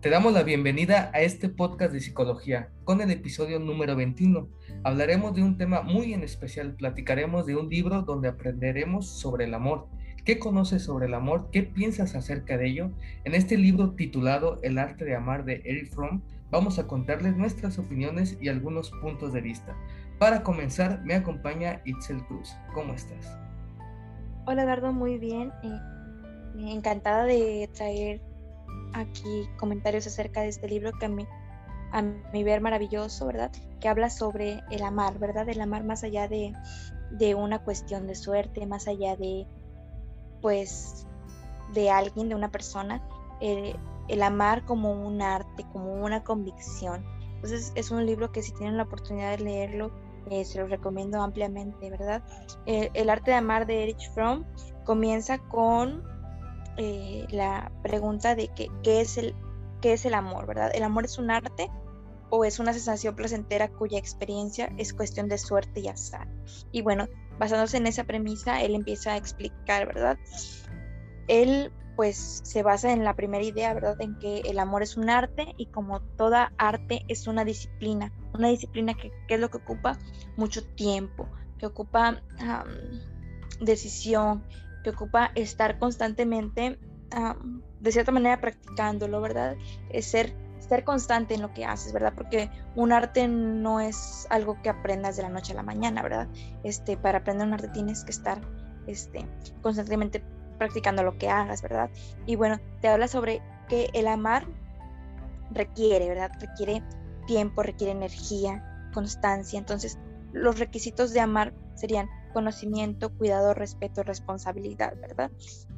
Te damos la bienvenida a este podcast de psicología con el episodio número 21. Hablaremos de un tema muy en especial, platicaremos de un libro donde aprenderemos sobre el amor. ¿Qué conoces sobre el amor? ¿Qué piensas acerca de ello? En este libro titulado El arte de amar de Eric Fromm vamos a contarles nuestras opiniones y algunos puntos de vista. Para comenzar, me acompaña Itzel Cruz. ¿Cómo estás? Hola Eduardo, muy bien. Eh, encantada de traer aquí comentarios acerca de este libro que a mí, a mi ver maravilloso, ¿verdad? Que habla sobre el amar, ¿verdad? El amar más allá de, de una cuestión de suerte, más allá de, pues, de alguien, de una persona. Eh, el amar como un arte, como una convicción. Entonces es un libro que si tienen la oportunidad de leerlo, eh, se lo recomiendo ampliamente, ¿verdad? El arte de amar de Erich Fromm comienza con eh, la pregunta de que, qué, es el, qué es el amor, ¿verdad? ¿El amor es un arte o es una sensación placentera cuya experiencia es cuestión de suerte y azar? Y bueno, basándose en esa premisa, él empieza a explicar, ¿verdad? Él pues se basa en la primera idea, ¿verdad? En que el amor es un arte y como toda arte es una disciplina, una disciplina que, es lo que ocupa mucho tiempo, que ocupa decisión, que ocupa estar constantemente, de cierta manera, practicándolo, ¿verdad? Es ser, ser constante en lo que haces, ¿verdad? Porque un arte no es algo que aprendas de la noche a la mañana, ¿verdad? Este, para aprender un arte tienes que estar este, constantemente practicando lo que hagas, ¿verdad? Y bueno, te habla sobre que el amar requiere, ¿verdad? Requiere tiempo, requiere energía, constancia. Entonces, los requisitos de amar serían conocimiento, cuidado, respeto, responsabilidad, ¿verdad?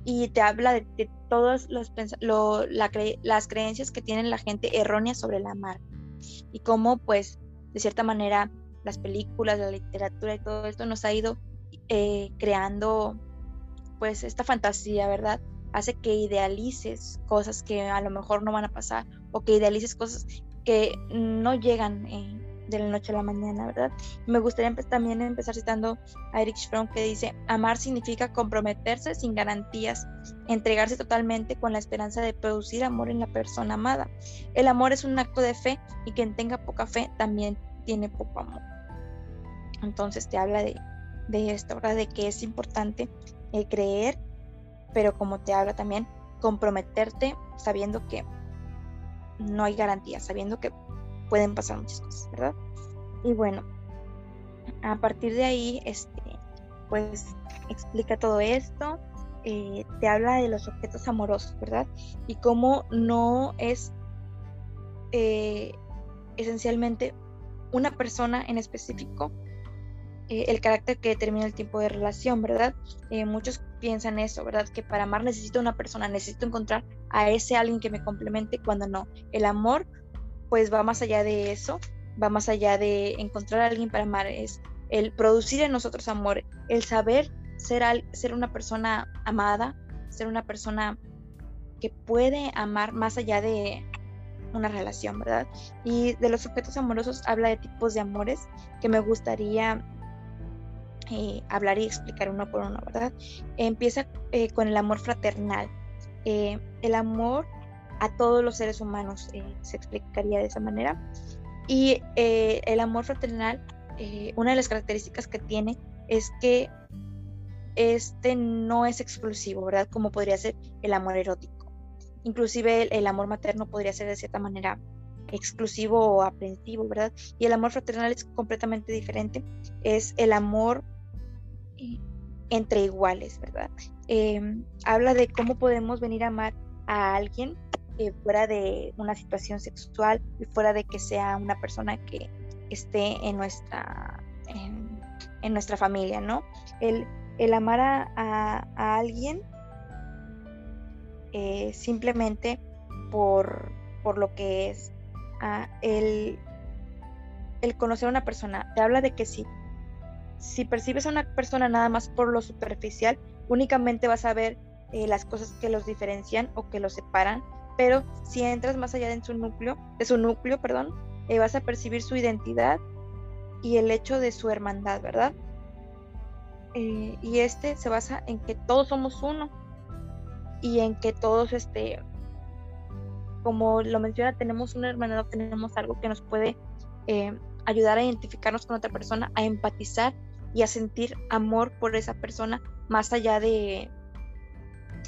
Y te habla de, todas las creencias que tiene la gente erróneas sobre el amar y cómo, pues, de cierta manera, las películas, la literatura y todo esto nos ha ido eh, creando, pues, esta fantasía, ¿verdad? Hace que idealices cosas que a lo mejor no van a pasar o que idealices cosas que no llegan. en de la noche a la mañana, ¿verdad? Me gustaría también empezar citando a Erich Fromm que dice, amar significa comprometerse sin garantías, entregarse totalmente con la esperanza de producir amor en la persona amada. El amor es un acto de fe y quien tenga poca fe también tiene poco amor. Entonces te habla de, de esto, ¿verdad? De que es importante el creer, pero como te habla también, comprometerte sabiendo que no hay garantías, sabiendo que pueden pasar muchas cosas, ¿verdad? Y bueno, a partir de ahí, este, pues explica todo esto, eh, te habla de los objetos amorosos, ¿verdad? Y cómo no es eh, esencialmente una persona en específico eh, el carácter que determina el tiempo de relación, ¿verdad? muchos piensan eso, ¿verdad? Que para amar necesito una persona, necesito encontrar a ese alguien que me complemente cuando no. El amor pues va más allá de eso, va más allá de encontrar a alguien para amar, es el producir en nosotros amor, el saber ser, ser una persona amada, ser una persona que puede amar más allá de una relación, ¿verdad? Y de los objetos amorosos habla de tipos de amores que me gustaría eh, hablar y explicar uno por uno, ¿verdad? empieza eh, con el amor fraternal. Eh, el amor a todos los seres humanos, eh, se explicaría de esa manera. Y eh, el amor fraternal, eh, una de las características que tiene es que este no es exclusivo, ¿verdad? Como podría ser el amor erótico. Inclusive el, amor materno podría ser de cierta manera exclusivo o aprensivo, ¿verdad? Y el amor fraternal es completamente diferente. Es el amor entre iguales, ¿verdad? Em, habla de cómo podemos venir a amar a alguien fuera de una situación sexual y fuera de que sea una persona que esté en nuestra, en, nuestra familia, ¿no? El, el amar a, alguien eh, simplemente por, por, lo que es el, el, conocer a una persona. Te habla de que si, si percibes a una persona nada más por lo superficial, únicamente vas a ver eh, las cosas que los diferencian o que los separan pero si entras más allá de su núcleo, de su núcleo, perdón, eh, vas a percibir su identidad y el hecho de su hermandad, ¿verdad? eh, y este se basa en que todos somos uno y en que todos, este, como lo menciona, tenemos una hermandad, tenemos algo que nos puede ayudar a identificarnos con otra persona, a empatizar y a sentir amor por esa persona, más allá de,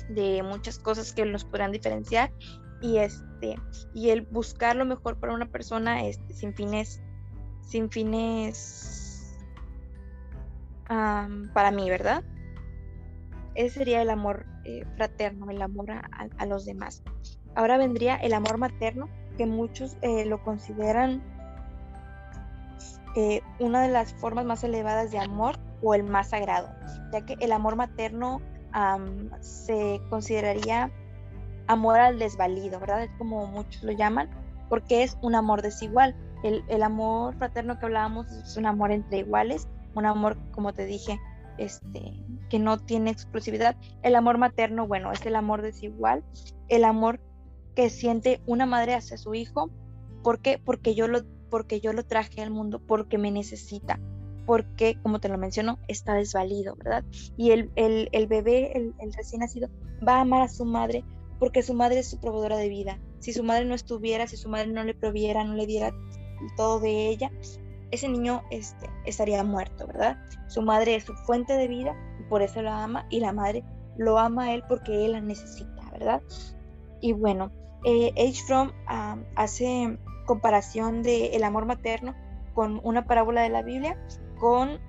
de muchas cosas que nos podrán diferenciar. Y este y el buscar lo mejor para una persona este, sin fines sin fines para mí verdad ese sería el amor eh, fraterno el amor a, los demás. Ahora vendría el amor materno que muchos eh, lo consideran eh, una de las formas más elevadas de amor o el más sagrado ya que el amor materno se consideraría amor al desvalido, ¿verdad? Es como muchos lo llaman, porque es un amor desigual. El, el, amor fraterno que hablábamos es un amor entre iguales, un amor, como te dije, este, que no tiene exclusividad. El amor materno, bueno, es el amor desigual, el amor que siente una madre hacia su hijo. ¿Por qué? Porque yo lo, porque yo lo traje al mundo, porque me necesita, porque, como te lo menciono, está desvalido, ¿verdad? Y el, el, el bebé, el, recién nacido, va a amar a su madre porque su madre es su proveedora de vida. Si su madre no estuviera, si su madre no le proviera, no le diera todo de ella, ese niño este, estaría muerto, ¿verdad? Su madre es su fuente de vida y por eso la ama y la madre lo ama a él porque él la necesita, ¿verdad? Y bueno, eh, H. Fromm hace comparación del el amor materno con una parábola de la Biblia con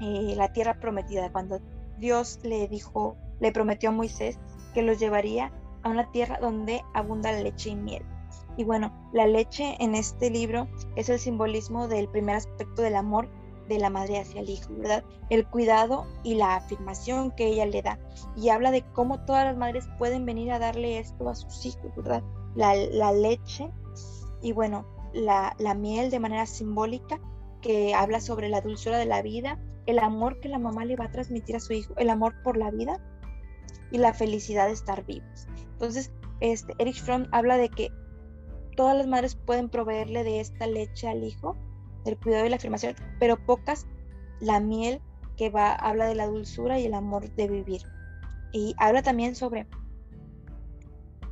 eh, la tierra prometida, cuando Dios le dijo, le prometió a Moisés que los llevaría a una tierra donde abunda leche y miel. Y bueno, la leche en este libro es el simbolismo del primer aspecto del amor de la madre hacia el hijo, ¿verdad? El cuidado y la afirmación que ella le da. Y habla de cómo todas las madres pueden venir a darle esto a sus hijos, ¿verdad? La leche y bueno, la, la miel de manera simbólica que habla sobre la dulzura de la vida, el amor que la mamá le va a transmitir a su hijo, el amor por la vida y la felicidad de estar vivos. Entonces, este, Erich Fromm habla de que todas las madres pueden proveerle de esta leche al hijo, del cuidado y la afirmación, pero pocas la miel que va, habla de la dulzura y el amor de vivir. Y habla también sobre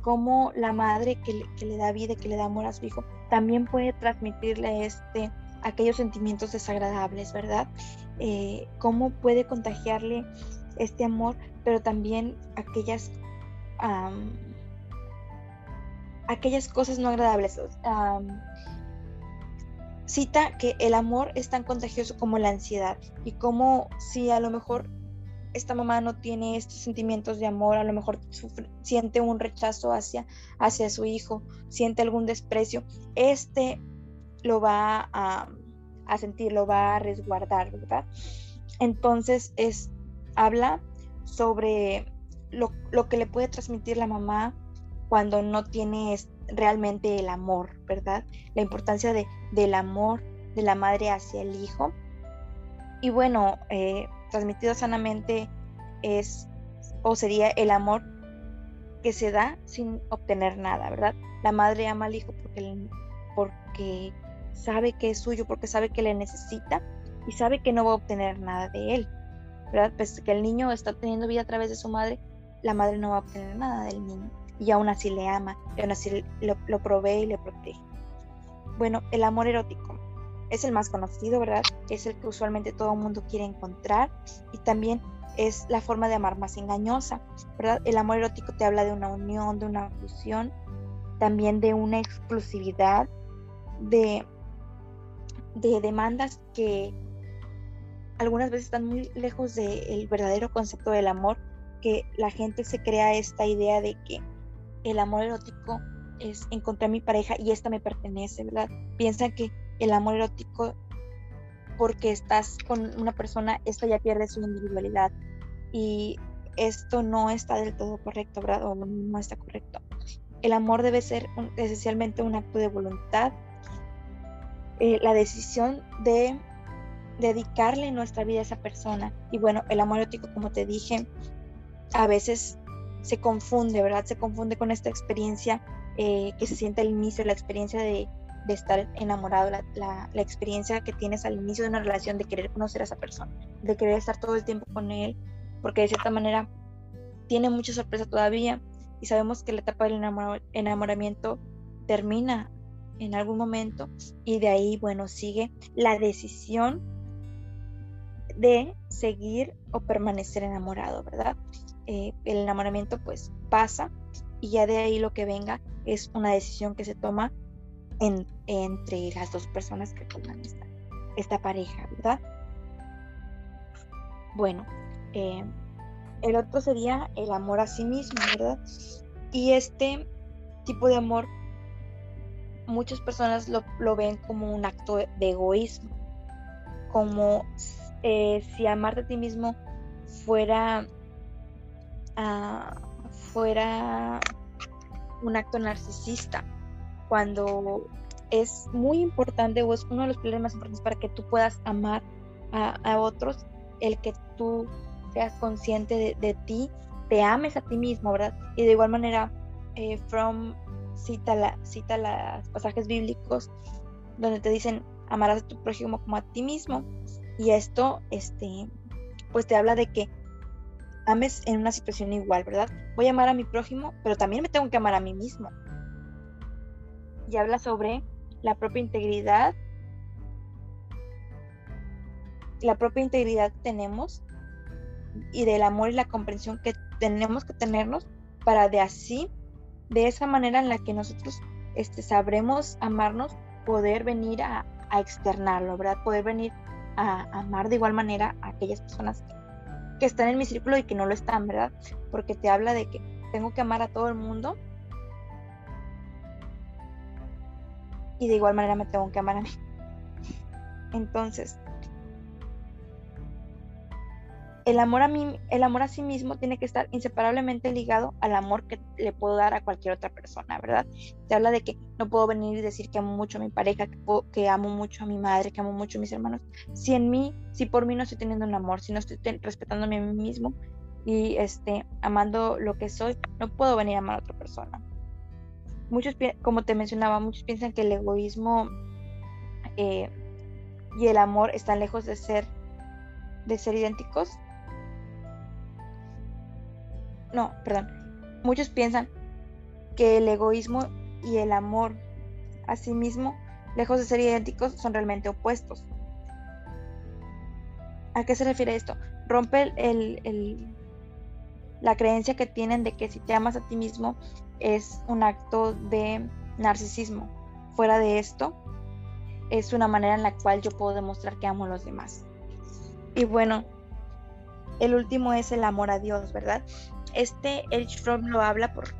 cómo la madre que le, da vida, que le da amor a su hijo, también puede transmitirle este aquellos sentimientos desagradables, ¿verdad? Eh, cómo puede contagiarle este amor, pero también aquellas, aquellas cosas no agradables. cita que el amor es tan contagioso como la ansiedad y como si a lo mejor esta mamá no tiene estos sentimientos de amor, a lo mejor siente un rechazo hacia, hacia su hijo, siente algún desprecio, este lo va a, sentir, lo va a resguardar, ¿verdad? Entonces es, habla sobre lo, que le puede transmitir la mamá cuando no tiene realmente el amor, ¿verdad? La importancia de, del amor de la madre hacia el hijo. Y bueno, eh, transmitido sanamente es o sería el amor que se da sin obtener nada, ¿verdad? La madre ama al hijo porque, porque sabe que es suyo porque sabe que le necesita y sabe que no va a obtener nada de él. ¿verdad? Pues que el niño está teniendo vida a través de su madre, la madre no va a obtener nada del niño. Y aún así le ama, y aún así lo, lo provee y le protege. Bueno, el amor erótico es el más conocido, ¿verdad? Es el que usualmente todo el mundo quiere encontrar y también es la forma de amar más engañosa, ¿verdad? El amor erótico te habla de una unión, de una fusión, también de una exclusividad, de de demandas que algunas veces están muy lejos del verdadero concepto del amor, que la gente se crea esta idea de que el amor erótico es encontrar a mi pareja y esta me pertenece, ¿verdad? Piensan que el amor erótico, porque estás con una persona, esta ya pierde su individualidad. Y esto no está del todo correcto, ¿verdad? O no está correcto. El amor debe ser esencialmente un acto de voluntad eh, la decisión de dedicarle nuestra vida a esa persona. Y bueno, el amor erótico, como te dije, a veces se confunde, ¿verdad? Se confunde con esta experiencia eh, que se siente al inicio, la experiencia de, de estar enamorado, la, experiencia que tienes al inicio de una relación, de querer conocer a esa persona, de querer estar todo el tiempo con él, porque de cierta manera tiene mucha sorpresa todavía y sabemos que la etapa del enamoramiento termina en algún momento y de ahí, bueno, sigue la decisión de seguir o permanecer enamorado, ¿verdad? Eh, el enamoramiento pues pasa y ya de ahí lo que venga es una decisión que se toma entre las dos personas que toman esta, pareja, ¿verdad? Bueno, eh, el otro sería el amor a sí mismo, ¿verdad? Y este tipo de amor, muchas personas lo, ven como un acto de egoísmo, como eh, si amarte a ti mismo fuera, ah, fuera un acto narcisista, cuando es muy importante o es uno de los pilares más importantes para que tú puedas amar a, otros, el que tú seas consciente de, ti, te ames a ti mismo, ¿verdad? Y de igual manera, eh, From cita, la, cita los pasajes bíblicos donde te dicen amarás a tu prójimo como a ti mismo. Y esto, este, pues te habla de que ames en una situación igual, ¿verdad? Voy a amar a mi prójimo, pero también me tengo que amar a mí mismo y habla sobre la propia integridad, la propia integridad que tenemos y del amor y la comprensión que tenemos que tenernos para de así, de esa manera en la que nosotros este, sabremos amarnos, poder venir a, externarlo, ¿verdad? Poder venir a, amar de igual manera a aquellas personas que, que están en mi círculo y que no lo están, ¿verdad? Porque te habla de que tengo que amar a todo el mundo y de igual manera me tengo que amar a mí. Entonces, el amor a mí, el amor a sí mismo tiene que estar inseparablemente ligado al amor que le puedo dar a cualquier otra persona, ¿verdad? Te habla de que no puedo venir y decir que amo mucho a mi pareja, que, que amo mucho a mi madre, que amo mucho a mis hermanos. Si en mí, si por mí no estoy teniendo un amor, si no estoy respetándome a mí mismo y este, amando lo que soy, no puedo venir a amar a otra persona muchos, como te mencionaba, muchos piensan que el egoísmo eh, y el amor están lejos de ser, de ser idénticos. No, perdón. Muchos piensan que el egoísmo y el amor a sí mismo, lejos de ser idénticos, son realmente opuestos. ¿A qué se refiere esto? Rompe el, la creencia que tienen de que si te amas a ti mismo es un acto de narcisismo. Fuera de esto, es una manera en la cual yo puedo demostrar que amo a los demás. Y bueno, el último es el amor a Dios, ¿verdad? Este Erich Fromm lo habla por,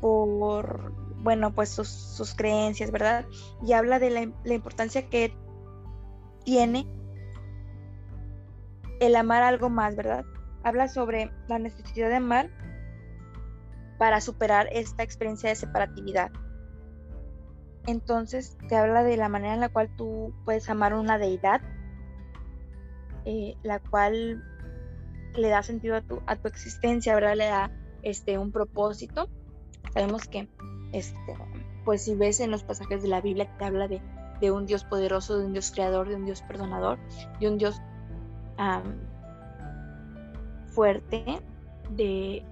por bueno, pues sus, creencias, ¿verdad? Y habla de la, la importancia que tiene el amar algo más, ¿verdad? Habla sobre la necesidad de amar para superar esta experiencia de separatividad. Entonces te habla de la manera en la cual tú puedes amar una deidad, eh, la cual le da sentido a tu, a tu existencia, ¿verdad? Le da este, un propósito. Sabemos que, este, pues si ves en los pasajes de la Biblia que te habla de, de un Dios poderoso, de un Dios creador, de un Dios perdonador, de un Dios fuerte, de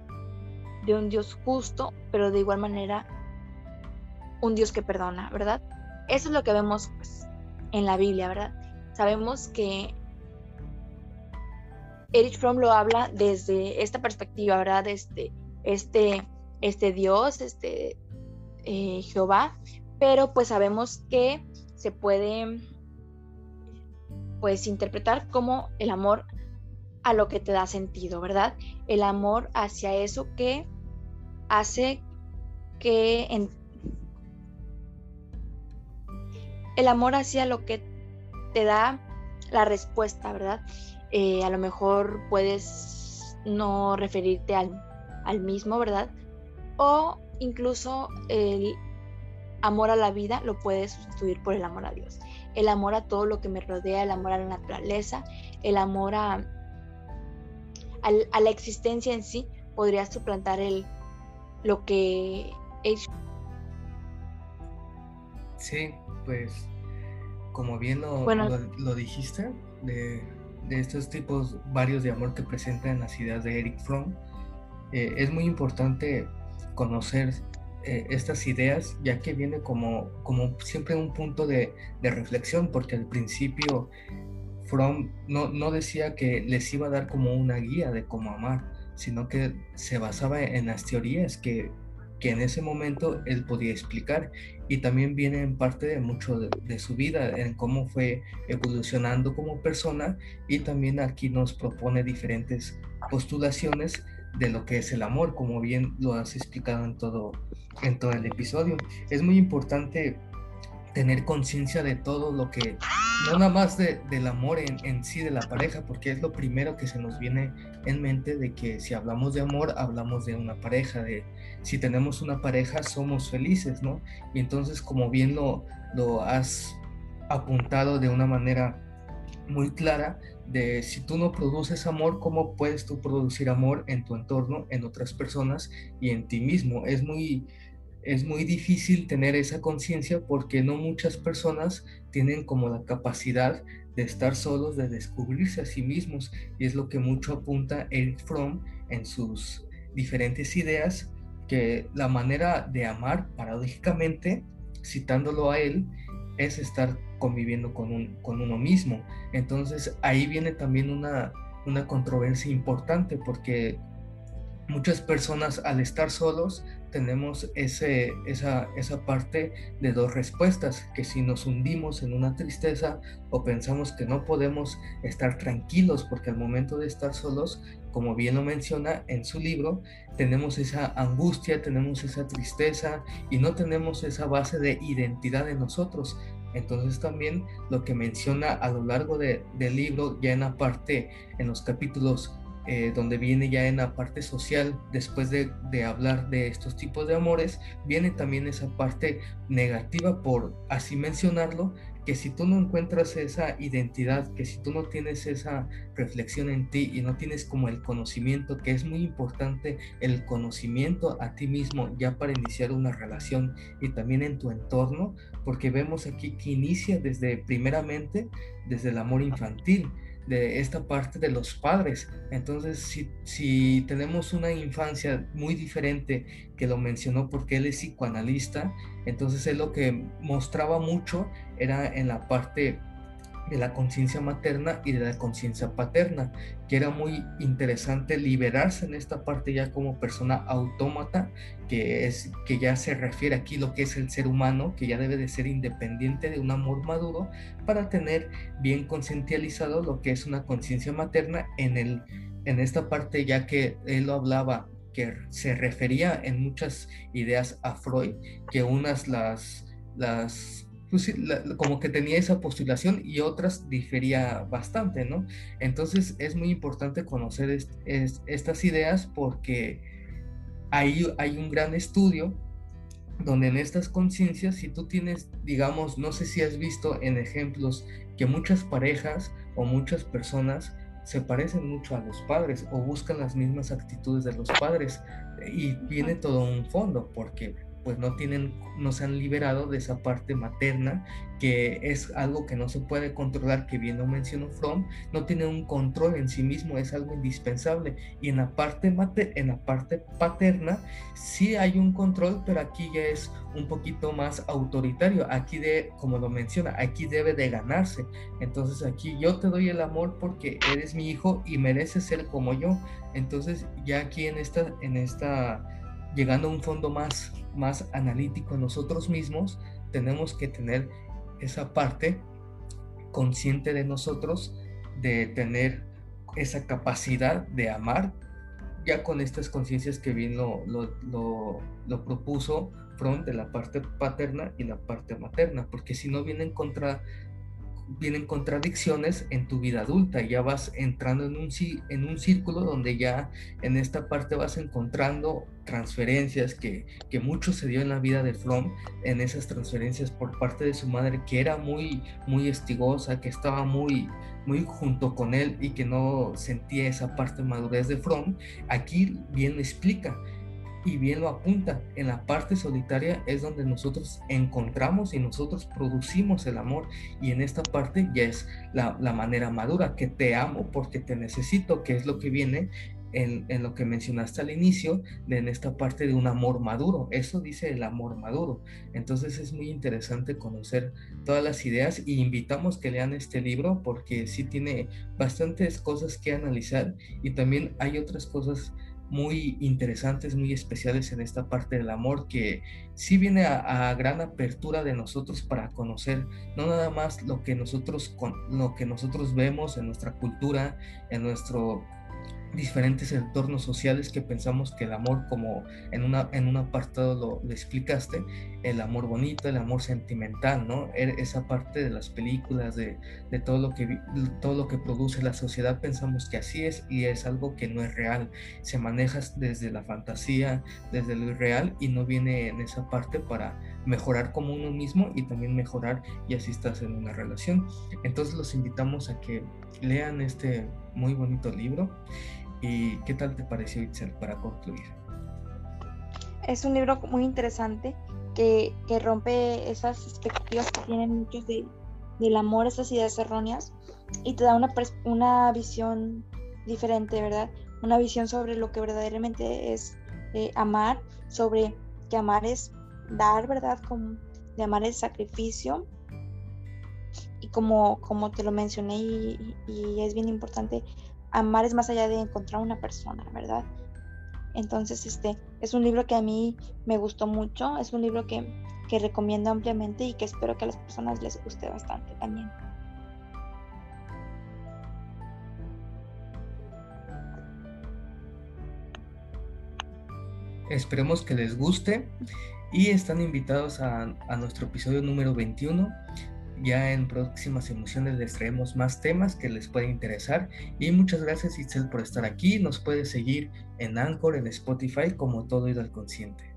de un Dios justo, pero de igual manera un Dios que perdona, ¿verdad? Eso es lo que vemos pues, en la Biblia, ¿verdad? Sabemos que Erich Fromm lo habla desde esta perspectiva, ¿verdad? Desde este, este Dios, este eh, Jehová, pero pues sabemos que se puede pues interpretar como el amor a lo que te da sentido, ¿verdad? El amor hacia eso que hace que el amor hacia lo que te da la respuesta, ¿verdad? Eh, a lo mejor puedes no referirte al, al mismo, ¿verdad? O incluso el amor a la vida lo puedes sustituir por el amor a Dios. El amor a todo lo que me rodea, el amor a la naturaleza, el amor a, a, la existencia en sí podría suplantar el, lo que Sí, pues como bien lo, lo, dijiste, de, de, estos tipos varios de amor que presentan las ideas de Eric Fromm, eh, es muy importante conocer eh, estas ideas, ya que viene como, como siempre un punto de, de reflexión, porque al principio No, decía que les iba a dar como una guía de cómo amar, sino que se basaba en las teorías que, que en ese momento él podía explicar y también viene en parte de mucho de, su vida, en cómo fue evolucionando como persona y también aquí nos propone diferentes postulaciones de lo que es el amor, como bien lo has explicado en todo, en todo el episodio. Es muy importante tener conciencia de todo lo que, no nada más de, del amor en, en, sí de la pareja, porque es lo primero que se nos viene en mente de que si hablamos de amor, hablamos de una pareja, de si tenemos una pareja, somos felices, ¿no? Y entonces, como bien lo, lo has apuntado de una manera muy clara, de si tú no produces amor, ¿cómo puedes tú producir amor en tu entorno, en otras personas y en ti mismo? Es muy es muy difícil tener esa conciencia porque no muchas personas tienen como la capacidad de estar solos, de descubrirse a sí mismos. Y es lo que mucho apunta Eric Fromm en sus diferentes ideas, que la manera de amar, paradójicamente, citándolo a él, es estar conviviendo con, un, con uno mismo. Entonces ahí viene también una, una controversia importante porque muchas personas al estar solos tenemos esa, esa parte de dos respuestas, que si nos hundimos en una tristeza o pensamos que no podemos estar tranquilos porque al momento de estar solos, como bien lo menciona en su libro, tenemos esa angustia, tenemos esa tristeza y no tenemos esa base de identidad en nosotros. Entonces también lo que menciona a lo largo de, del libro, ya en la parte, en los capítulos eh, donde viene ya en la parte social, después de, hablar de estos tipos de amores, viene también esa parte negativa, por así mencionarlo, que si tú no encuentras esa identidad, que si tú no tienes esa reflexión en ti y no tienes como el conocimiento, que es muy importante el conocimiento a ti mismo ya para iniciar una relación y también en tu entorno, porque vemos aquí que inicia desde primeramente desde el amor infantil de esta parte de los padres. Entonces, si, si tenemos una infancia muy diferente, que lo mencionó porque él es psicoanalista, entonces él lo que mostraba mucho era en la parte de la conciencia materna y de la conciencia paterna, que era muy interesante liberarse en esta parte ya como persona autómata, que es que ya se refiere aquí lo que es el ser humano, que ya debe de ser independiente de un amor maduro para tener bien conscientizado lo que es una conciencia materna en el en esta parte ya que él lo hablaba que se refería en muchas ideas a Freud, que unas las las pues como que tenía esa postulación y otras difería bastante, ¿no? Entonces es muy importante conocer estas ideas porque ahí hay un gran estudio donde en estas conciencias, si tú tienes, digamos, no sé si has visto en ejemplos que muchas parejas o muchas personas se parecen mucho a los padres o buscan las mismas actitudes de los padres y viene todo un fondo porque pues no tienen, no se han liberado de esa parte materna, que es algo que no se puede controlar, que bien lo mencionó Fromm, no tiene un control en sí mismo, es algo indispensable. Y en la parte mate, en la parte paterna sí hay un control, pero aquí ya es un poquito más autoritario. Aquí de, como lo menciona, aquí debe de ganarse. Entonces aquí yo te doy el amor porque eres mi hijo y mereces ser como yo. Entonces ya aquí en esta, en esta llegando a un fondo más, más analítico nosotros mismos, tenemos que tener esa parte consciente de nosotros, de tener esa capacidad de amar, ya con estas conciencias que bien lo, lo, lo, propuso Front de la parte paterna y la parte materna, porque si no vienen contra vienen contradicciones en tu vida adulta, ya vas entrando en un, en un círculo donde ya en esta parte vas encontrando transferencias que, que mucho se dio en la vida de From, en esas transferencias por parte de su madre, que era muy, muy estigosa, que estaba muy, muy junto con él y que no sentía esa parte madurez de From, aquí bien explica y bien lo apunta, en la parte solitaria es donde nosotros encontramos y nosotros producimos el amor y en esta parte ya es la, manera madura, que te amo porque te necesito, que es lo que viene en, en, lo que mencionaste al inicio, de en esta parte de un amor maduro. Eso dice el amor maduro. Entonces es muy interesante conocer todas las ideas y invitamos que lean este libro porque sí tiene bastantes cosas que analizar y también hay otras cosas muy interesantes, muy especiales en esta parte del amor que sí viene a, gran apertura de nosotros para conocer no nada más lo que nosotros con, lo que nosotros vemos en nuestra cultura, en nuestro diferentes entornos sociales que pensamos que el amor, como en, una, en un apartado lo, explicaste, el amor bonito, el amor sentimental, ¿no? E, esa parte de las películas, de, de, todo, lo que, todo lo que produce la sociedad, pensamos que así es y es algo que no es real. Se maneja desde la fantasía, desde lo irreal y no viene en esa parte para mejorar como uno mismo y también mejorar y así estás en una relación. Entonces los invitamos a que lean este muy bonito libro ¿Y qué tal te pareció Itzel para concluir? Es un libro muy interesante que, que rompe esas expectativas que tienen muchos de, del amor, esas ideas erróneas, y te da una, una visión diferente, ¿verdad? Una visión sobre lo que verdaderamente es eh, amar, sobre que amar es dar, ¿verdad? Como de amar el sacrificio. Y como, como te lo mencioné, y es bien importante, amar es más allá de encontrar una persona, ¿verdad? Entonces, este es un libro que a mí me gustó mucho, es un libro que, que recomiendo ampliamente y que espero que a las personas les guste bastante también. Esperemos que les guste y están invitados a, a nuestro episodio número 21 ya en próximas emociones les traemos más temas que les pueden interesar. Y muchas gracias Itzel por estar aquí. Nos puedes seguir en Anchor, en Spotify, como todo ido al consciente.